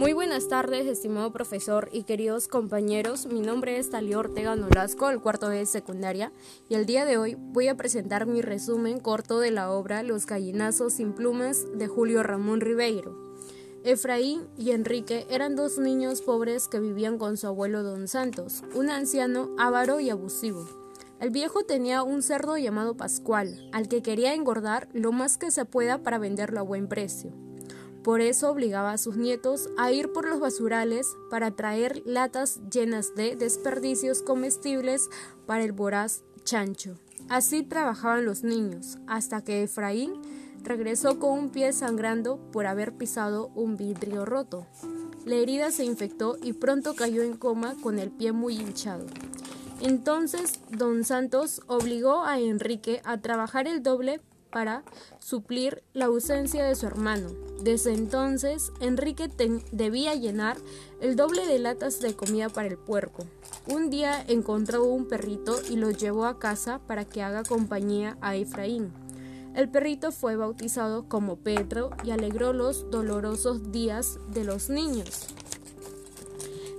Muy buenas tardes, estimado profesor y queridos compañeros. Mi nombre es Talio Ortega Nolasco, del cuarto de secundaria, y el día de hoy voy a presentar mi resumen corto de la obra Los gallinazos sin plumas de Julio Ramón Ribeiro. Efraín y Enrique eran dos niños pobres que vivían con su abuelo Don Santos, un anciano avaro y abusivo. El viejo tenía un cerdo llamado Pascual, al que quería engordar lo más que se pueda para venderlo a buen precio. Por eso obligaba a sus nietos a ir por los basurales para traer latas llenas de desperdicios comestibles para el voraz chancho. Así trabajaban los niños, hasta que Efraín regresó con un pie sangrando por haber pisado un vidrio roto. La herida se infectó y pronto cayó en coma con el pie muy hinchado. Entonces, don Santos obligó a Enrique a trabajar el doble para suplir la ausencia de su hermano. Desde entonces, Enrique debía llenar el doble de latas de comida para el puerco. Un día encontró un perrito y lo llevó a casa para que haga compañía a Efraín. El perrito fue bautizado como Pedro y alegró los dolorosos días de los niños.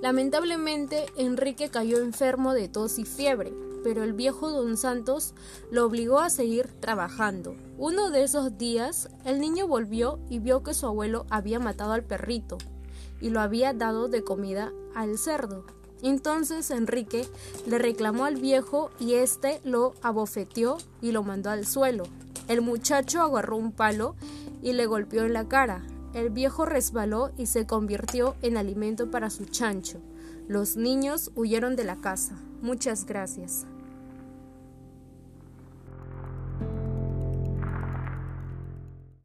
Lamentablemente, Enrique cayó enfermo de tos y fiebre pero el viejo don Santos lo obligó a seguir trabajando. Uno de esos días, el niño volvió y vio que su abuelo había matado al perrito y lo había dado de comida al cerdo. Entonces Enrique le reclamó al viejo y éste lo abofeteó y lo mandó al suelo. El muchacho agarró un palo y le golpeó en la cara. El viejo resbaló y se convirtió en alimento para su chancho. Los niños huyeron de la casa. Muchas gracias.